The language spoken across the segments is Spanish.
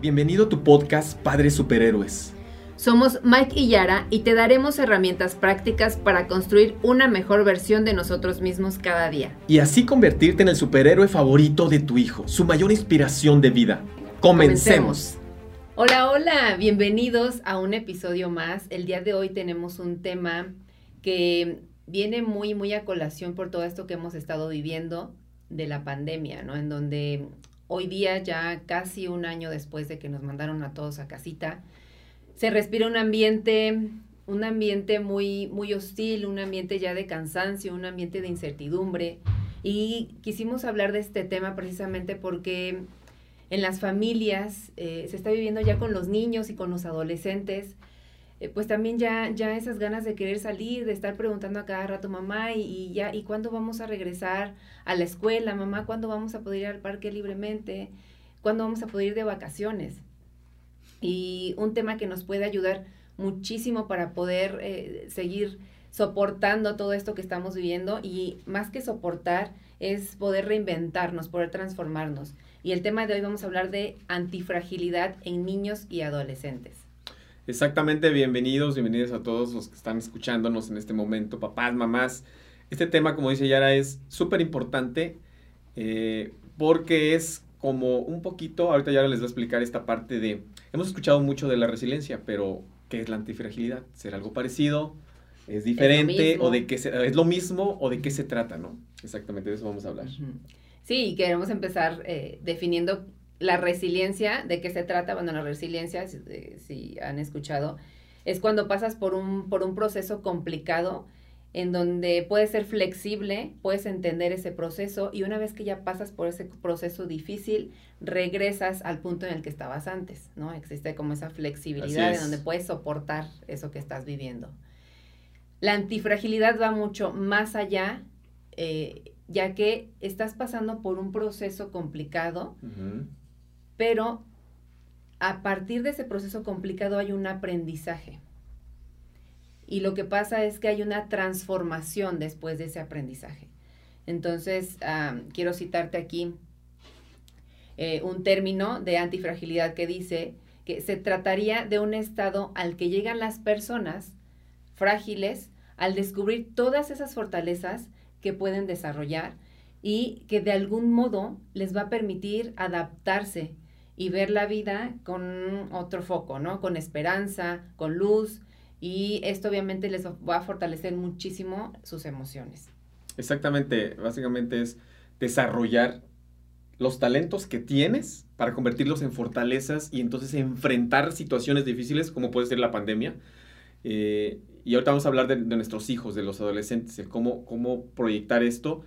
Bienvenido a tu podcast Padres Superhéroes. Somos Mike y Yara y te daremos herramientas prácticas para construir una mejor versión de nosotros mismos cada día. Y así convertirte en el superhéroe favorito de tu hijo, su mayor inspiración de vida. Comencemos. Hola, hola, bienvenidos a un episodio más. El día de hoy tenemos un tema que viene muy, muy a colación por todo esto que hemos estado viviendo de la pandemia, ¿no? En donde hoy día, ya casi un año después de que nos mandaron a todos a casita, se respira un ambiente, un ambiente muy, muy hostil, un ambiente ya de cansancio, un ambiente de incertidumbre. Y quisimos hablar de este tema precisamente porque en las familias eh, se está viviendo ya con los niños y con los adolescentes eh, pues también ya, ya esas ganas de querer salir, de estar preguntando a cada rato, mamá, y, ya, ¿y cuándo vamos a regresar a la escuela? Mamá, ¿cuándo vamos a poder ir al parque libremente? ¿Cuándo vamos a poder ir de vacaciones? Y un tema que nos puede ayudar muchísimo para poder eh, seguir soportando todo esto que estamos viviendo y más que soportar es poder reinventarnos, poder transformarnos. Y el tema de hoy vamos a hablar de antifragilidad en niños y adolescentes. Exactamente, bienvenidos, bienvenidos a todos los que están escuchándonos en este momento, papás, mamás. Este tema, como dice Yara, es súper importante eh, porque es como un poquito, ahorita Yara les va a explicar esta parte de, hemos escuchado mucho de la resiliencia, pero ¿qué es la antifragilidad? ¿Será algo parecido? ¿Es diferente? ¿O de qué es lo mismo o de qué se trata, no? Exactamente, de eso vamos a hablar. Sí, queremos empezar eh, definiendo la resiliencia, ¿de qué se trata? Bueno, la resiliencia, si, han escuchado, es cuando pasas por un, por un proceso complicado en donde puedes ser flexible, puedes entender ese proceso y una vez que ya pasas por ese proceso difícil, regresas al punto en el que estabas antes, ¿no? Existe como esa flexibilidad en donde puedes soportar eso que estás viviendo. La antifragilidad va mucho más allá, eh, ya que estás pasando por un proceso complicado, pero a partir de ese proceso complicado hay un aprendizaje. Y lo que pasa es que hay una transformación después de ese aprendizaje. Entonces, quiero citarte aquí eh, un término de antifragilidad que dice que se trataría de un estado al que llegan las personas frágiles al descubrir todas esas fortalezas que pueden desarrollar y que de algún modo les va a permitir adaptarse y ver la vida con otro foco, ¿no? Con esperanza, con luz, y esto obviamente les va a fortalecer muchísimo sus emociones. Exactamente, básicamente es desarrollar los talentos que tienes para convertirlos en fortalezas y entonces enfrentar situaciones difíciles como puede ser la pandemia. Eh, y ahorita vamos a hablar de, nuestros hijos, de los adolescentes, el cómo, cómo proyectar esto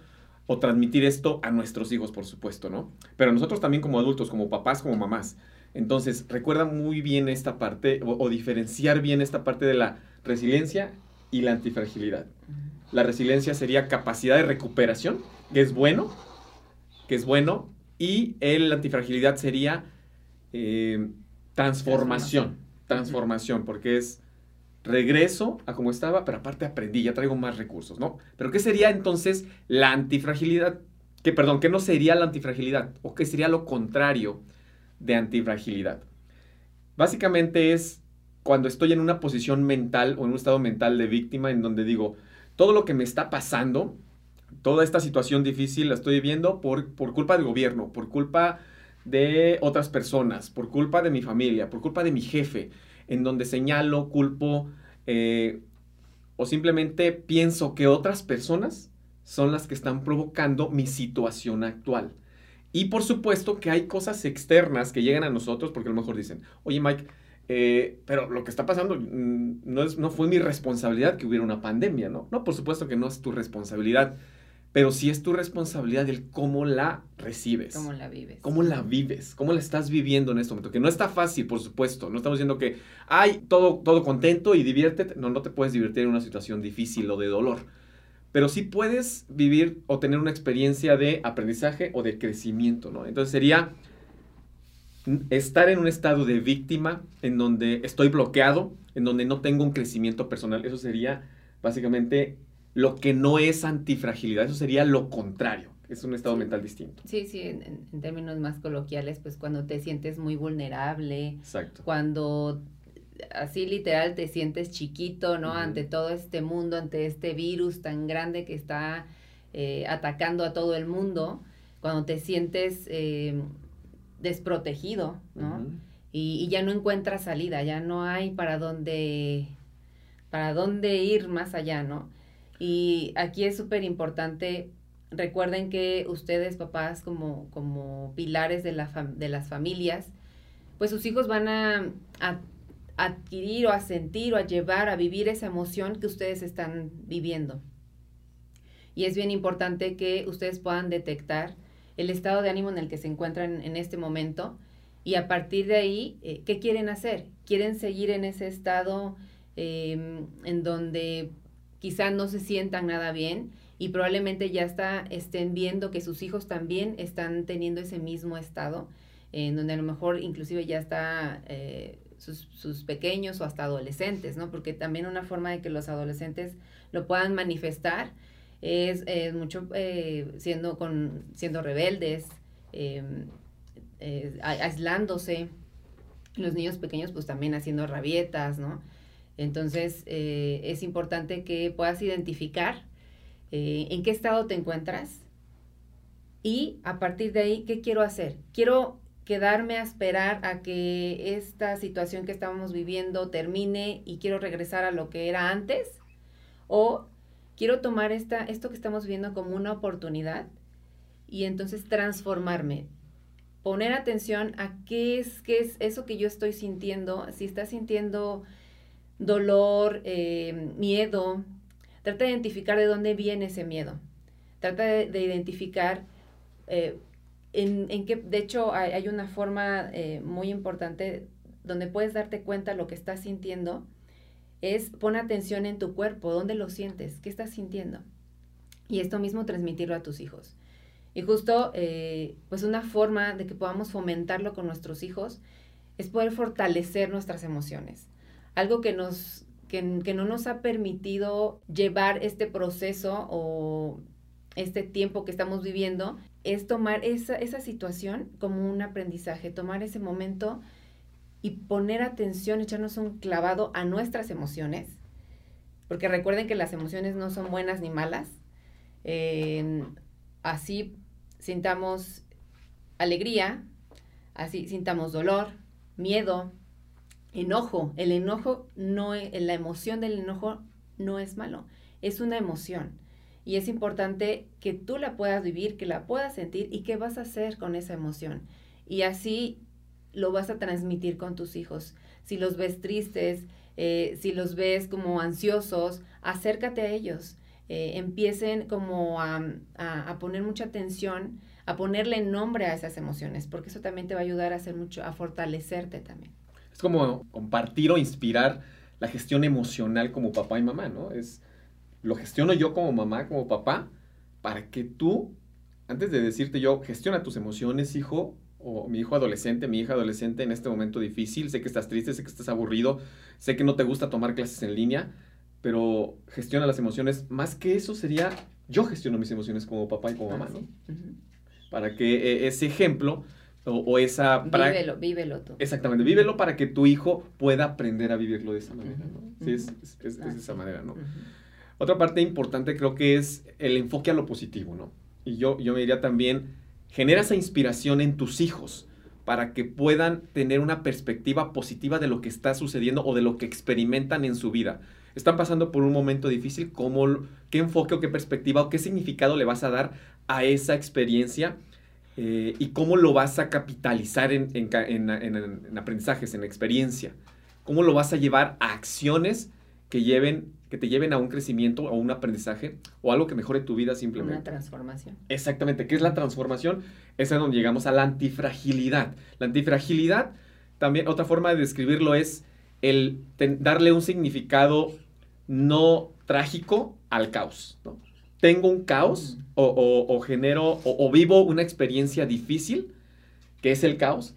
o transmitir esto a nuestros hijos, por supuesto, ¿no? Pero nosotros también como adultos, como papás, como mamás. Entonces, recuerda muy bien esta parte o, diferenciar bien esta parte de la resiliencia y la antifragilidad. La resiliencia sería capacidad de recuperación, que es bueno, que es bueno, y el antifragilidad sería eh, transformación, transformación, porque es regreso a como estaba, pero aparte aprendí, ya traigo más recursos, ¿no? Pero ¿qué sería entonces la antifragilidad? Que, perdón, ¿qué no sería la antifragilidad? ¿O qué sería lo contrario de antifragilidad? Básicamente es cuando estoy en una posición mental o en un estado mental de víctima en donde digo, todo lo que me está pasando, toda esta situación difícil la estoy viviendo por, por culpa del gobierno, por culpa de otras personas, por culpa de mi familia, por culpa de mi jefe, en donde señalo, culpo eh, o simplemente pienso que otras personas son las que están provocando mi situación actual. Y por supuesto que hay cosas externas que llegan a nosotros porque a lo mejor dicen, oye Mike, eh, pero lo que está pasando mm, no, es, no fue mi responsabilidad que hubiera una pandemia, ¿no? No, por supuesto que no es tu responsabilidad pero sí es tu responsabilidad el cómo la recibes. Cómo la vives. Cómo la vives, cómo la estás viviendo en este momento. Que no está fácil, por supuesto. No estamos diciendo que, ay, todo, todo contento y diviértete. No, no te puedes divertir en una situación difícil o de dolor. Pero sí puedes vivir o tener una experiencia de aprendizaje o de crecimiento, ¿no? Entonces sería estar en un estado de víctima en donde estoy bloqueado, en donde no tengo un crecimiento personal. Eso sería básicamente lo que no es antifragilidad, eso sería lo contrario. es un estado mental distinto. Sí, sí, en, en, términos más coloquiales, pues cuando te sientes muy vulnerable, Exacto. cuando así literal te sientes chiquito, ¿no? Ante todo este mundo, ante este virus tan grande que está eh, atacando a todo el mundo, cuando te sientes eh, desprotegido, ¿no? y, y, ya no encuentras salida, ya no hay para dónde, para dónde ir más allá, ¿no? Y aquí es súper importante, recuerden que ustedes, papás, como, como pilares de, la de las familias, pues sus hijos van a, a adquirir o a sentir o a llevar a vivir esa emoción que ustedes están viviendo. Y es bien importante que ustedes puedan detectar el estado de ánimo en el que se encuentran en este momento y a partir de ahí, eh, ¿qué quieren hacer? ¿Quieren seguir en ese estado eh, en donde quizá no se sientan nada bien y probablemente ya está, estén viendo que sus hijos también están teniendo ese mismo estado, en donde a lo mejor inclusive ya está eh, sus, sus, pequeños o hasta adolescentes, ¿no? Porque también una forma de que los adolescentes lo puedan manifestar es, mucho eh, siendo, con, siendo rebeldes, eh, aislándose, los niños pequeños pues también haciendo rabietas, ¿no? Entonces es importante que puedas identificar en qué estado te encuentras y a partir de ahí, ¿qué quiero hacer? Quiero quedarme a esperar a que esta situación que estábamos viviendo termine y quiero regresar a lo que era antes o quiero tomar esta, esto que estamos viendo como una oportunidad y entonces transformarme, poner atención a qué es, qué es eso que yo estoy sintiendo, si estás sintiendo dolor, eh, miedo, trata de identificar de dónde viene ese miedo, trata de, de identificar eh, en, en, que, de hecho, hay, una forma eh, muy importante donde puedes darte cuenta lo que estás sintiendo, es pon atención en tu cuerpo, dónde lo sientes, qué estás sintiendo. Y esto mismo transmitirlo a tus hijos. Y justo, pues una forma de que podamos fomentarlo con nuestros hijos es poder fortalecer nuestras emociones. Algo que nos, que, que no nos ha permitido llevar este proceso o este tiempo que estamos viviendo es tomar esa, esa situación como un aprendizaje, tomar ese momento y poner atención, echarnos un clavado a nuestras emociones, porque recuerden que las emociones no son buenas ni malas. Así sintamos alegría, así sintamos dolor, miedo, enojo. El enojo no, la emoción del enojo no es malo, es una emoción y es importante que tú la puedas vivir, que la puedas sentir y qué vas a hacer con esa emoción. Y así lo vas a transmitir con tus hijos. Si los ves tristes, eh, si los ves como ansiosos, acércate a ellos. Eh, empiecen como a, a, a, poner mucha atención, a ponerle nombre a esas emociones, porque eso también te va a ayudar a hacer mucho, a fortalecerte también. Es como compartir o inspirar la gestión emocional como papá y mamá, ¿no? Es lo gestiono yo como mamá, como papá, para que tú, antes de decirte yo, gestiona tus emociones, hijo, o mi hijo adolescente, mi hija adolescente en este momento difícil, sé que estás triste, sé que estás aburrido, sé que no te gusta tomar clases en línea, pero gestiona las emociones. Más que eso sería, yo gestiono mis emociones como papá y como mamá, ¿no? Para que eh, ese ejemplo o, o, esa... Vívelo, vívelo tú. Exactamente, vívelo para que tu hijo pueda aprender a vivirlo de esa manera, ¿no? Sí, es, es, es, es de esa manera, ¿no? Uh -huh. Otra parte importante creo que es el enfoque a lo positivo, ¿no? Y yo, yo me diría también, genera esa inspiración en tus hijos para que puedan tener una perspectiva positiva de lo que está sucediendo o de lo que experimentan en su vida. Están pasando por un momento difícil, ¿cómo, ¿qué enfoque o qué perspectiva o qué significado le vas a dar a esa experiencia? Eh, y cómo lo vas a capitalizar en, en, en, en, aprendizajes, en experiencia. Cómo lo vas a llevar a acciones que lleven que te lleven a un crecimiento o un aprendizaje o algo que mejore tu vida simplemente. Una transformación. Exactamente. ¿Qué es la transformación? Es a donde llegamos a la antifragilidad. La antifragilidad, también otra forma de describirlo es el darle un significado no trágico al caos. ¿no? Tengo un caos mm. o, o, o, genero o, o vivo una experiencia difícil, que es el caos,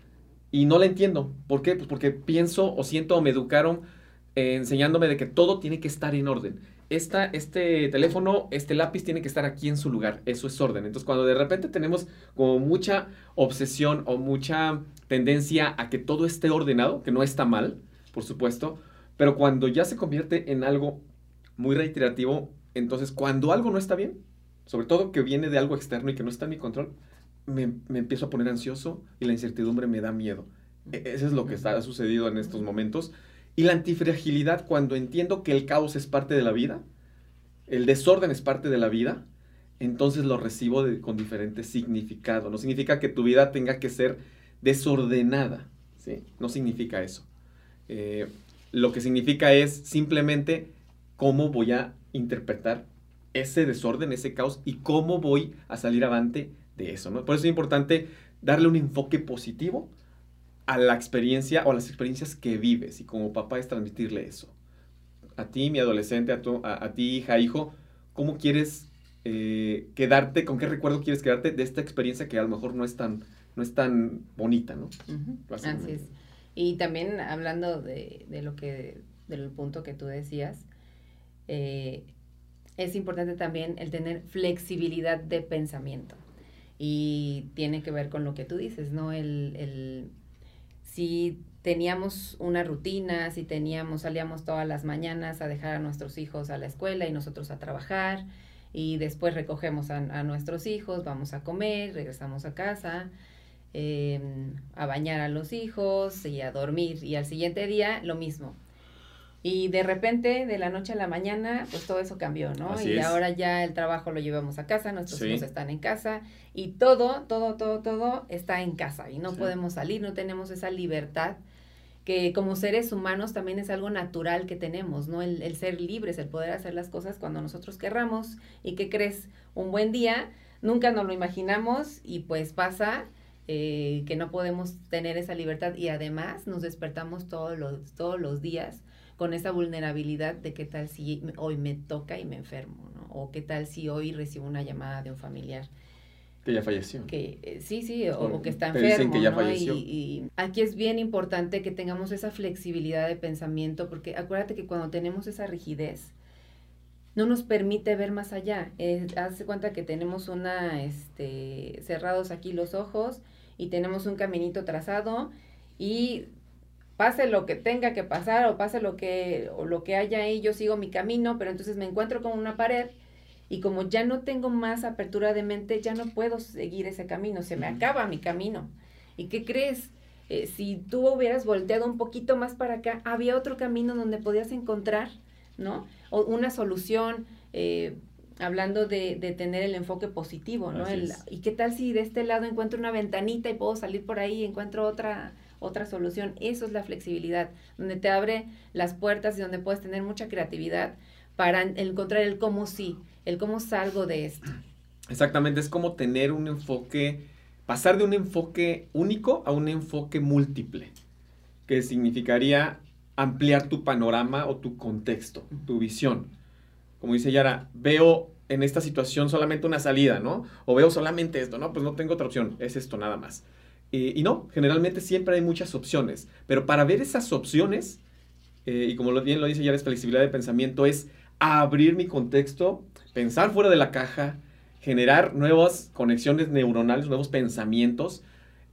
y no la entiendo. ¿Por qué? Pues porque pienso o siento o me educaron eh, enseñándome de que todo tiene que estar en orden. esta, este teléfono, este lápiz tiene que estar aquí en su lugar. Eso es orden. Entonces, cuando de repente tenemos como mucha obsesión o mucha tendencia a que todo esté ordenado, que no está mal, por supuesto, pero cuando ya se convierte en algo muy reiterativo, entonces cuando algo no está bien, sobre todo que viene de algo externo y que no está en mi control, me, empiezo a poner ansioso y la incertidumbre me da miedo. E, eso es lo que está, ha sucedido en estos momentos. Y la antifragilidad, cuando entiendo que el caos es parte de la vida, el desorden es parte de la vida, entonces lo recibo con diferente significado. No significa que tu vida tenga que ser desordenada, ¿sí? No significa eso. Eh, lo que significa es simplemente cómo voy a interpretar ese desorden, ese caos y cómo voy a salir avante de eso, ¿no? Por eso es importante darle un enfoque positivo a la experiencia o a las experiencias que vives y como papá es transmitirle eso. A ti, mi adolescente, a, tu, a, ti, hija, hijo, ¿cómo quieres eh, quedarte, con qué recuerdo quieres quedarte de esta experiencia que a lo mejor no es tan, no es tan bonita, ¿no? Así es. Y también hablando de, de, lo que, del punto que tú decías, eh, es importante también el tener flexibilidad de pensamiento. Y tiene que ver con lo que tú dices, ¿no? El, el si teníamos una rutina, si teníamos, salíamos todas las mañanas a dejar a nuestros hijos a la escuela y nosotros a trabajar, y después recogemos a, nuestros hijos, vamos a comer, regresamos a casa, em, a bañar a los hijos y a dormir, y al siguiente día lo mismo. Y de repente, de la noche a la mañana, pues todo eso cambió, ¿no? y ahora ya el trabajo lo llevamos a casa, nuestros hijos están en casa y todo, todo, todo, todo está en casa y no podemos salir, no tenemos esa libertad que como seres humanos también es algo natural que tenemos, ¿no? El, el ser libres, el poder hacer las cosas cuando nosotros querramos y que crees un buen día, nunca nos lo imaginamos y pues pasa eh, que no podemos tener esa libertad y además nos despertamos todos los, todos los días con esa vulnerabilidad de qué tal si hoy me toca y me enfermo, ¿no? O qué tal si hoy recibo una llamada de un familiar. Que ya falleció. Que eh, sí, sí, o, que está enfermo. Que ya falleció. Y, aquí es bien importante que tengamos esa flexibilidad de pensamiento, porque acuérdate que cuando tenemos esa rigidez, no nos permite ver más allá. Eh, hace cuenta que tenemos una, este, cerrados aquí los ojos y tenemos un caminito trazado y pase lo que tenga que pasar o pase lo que, o lo que haya ahí, yo sigo mi camino, pero entonces me encuentro con una pared y como ya no tengo más apertura de mente, ya no puedo seguir ese camino, se me acaba mi camino. ¿Y qué crees? Eh, si tú hubieras volteado un poquito más para acá, había otro camino donde podías encontrar, ¿no? O una solución, eh, hablando de, de, tener el enfoque positivo, ¿no? ¿Y qué tal si de este lado encuentro una ventanita y puedo salir por ahí y encuentro otra otra solución. Eso es la flexibilidad, donde te abre las puertas y donde puedes tener mucha creatividad para encontrar el cómo sí, el cómo salgo de esto. Exactamente, es como tener un enfoque, pasar de un enfoque único a un enfoque múltiple, que significaría ampliar tu panorama o tu contexto, tu visión. Como dice Yara, veo en esta situación solamente una salida, ¿no? O veo solamente esto, ¿no? Pues no tengo otra opción, es esto nada más. Eh, y no, generalmente siempre hay muchas opciones, pero para ver esas opciones, eh, y como bien lo dice ya, es flexibilidad de pensamiento, es abrir mi contexto, pensar fuera de la caja, generar nuevas conexiones neuronales, nuevos pensamientos,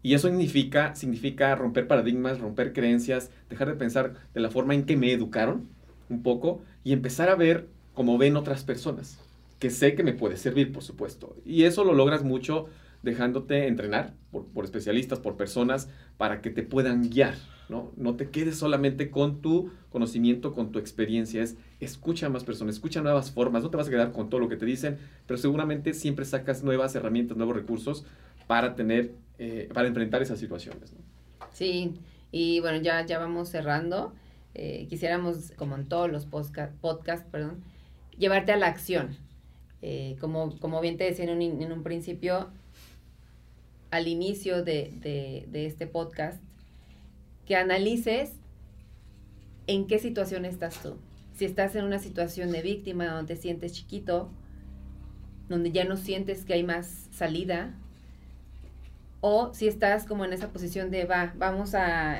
y eso significa, significa romper paradigmas, romper creencias, dejar de pensar de la forma en que me educaron un poco y empezar a ver como ven otras personas, que sé que me puede servir, por supuesto. Y eso lo logras mucho dejándote entrenar por, especialistas, por personas, para que te puedan guiar, ¿no? No te quedes solamente con tu conocimiento, con tu experiencia, es escucha a más personas, escucha nuevas formas, no te vas a quedar con todo lo que te dicen, pero seguramente siempre sacas nuevas herramientas, nuevos recursos para tener, eh, para enfrentar esas situaciones, Sí, y bueno, ya, ya vamos cerrando. Eh, quisiéramos, como en todos los podcasts, podcast, perdón, llevarte a la acción. Eh, como, como bien te decía en un principio, al inicio de, este podcast, que analices en qué situación estás tú. Si estás en una situación de víctima donde te sientes chiquito, donde ya no sientes que hay más salida, o si estás como en esa posición de va, vamos a,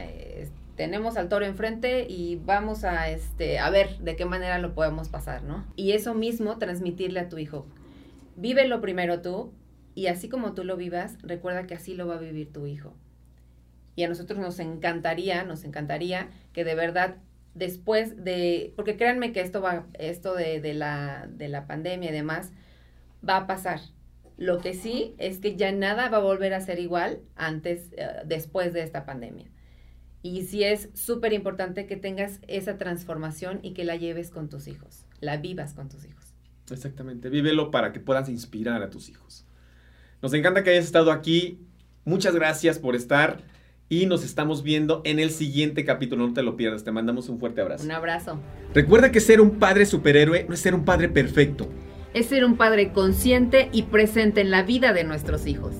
tenemos al toro enfrente y vamos a, este, a ver de qué manera lo podemos pasar, ¿no? Y eso mismo transmitirle a tu hijo. Vive lo primero tú y así como tú lo vivas, recuerda que así lo va a vivir tu hijo. Y a nosotros nos encantaría, nos encantaría que de verdad después de, porque créanme que esto va, esto de, la, de la pandemia y demás, va a pasar. Lo que sí es que ya nada va a volver a ser igual antes, eh, después de esta pandemia. Y sí es súper importante que tengas esa transformación y que la lleves con tus hijos, la vivas con tus hijos. Exactamente, vívelo para que puedas inspirar a tus hijos. Nos encanta que hayas estado aquí. Muchas gracias por estar y nos estamos viendo en el siguiente capítulo. No te lo pierdas, te mandamos un fuerte abrazo. Un abrazo. Recuerda que ser un padre superhéroe no es ser un padre perfecto. Es ser un padre consciente y presente en la vida de nuestros hijos.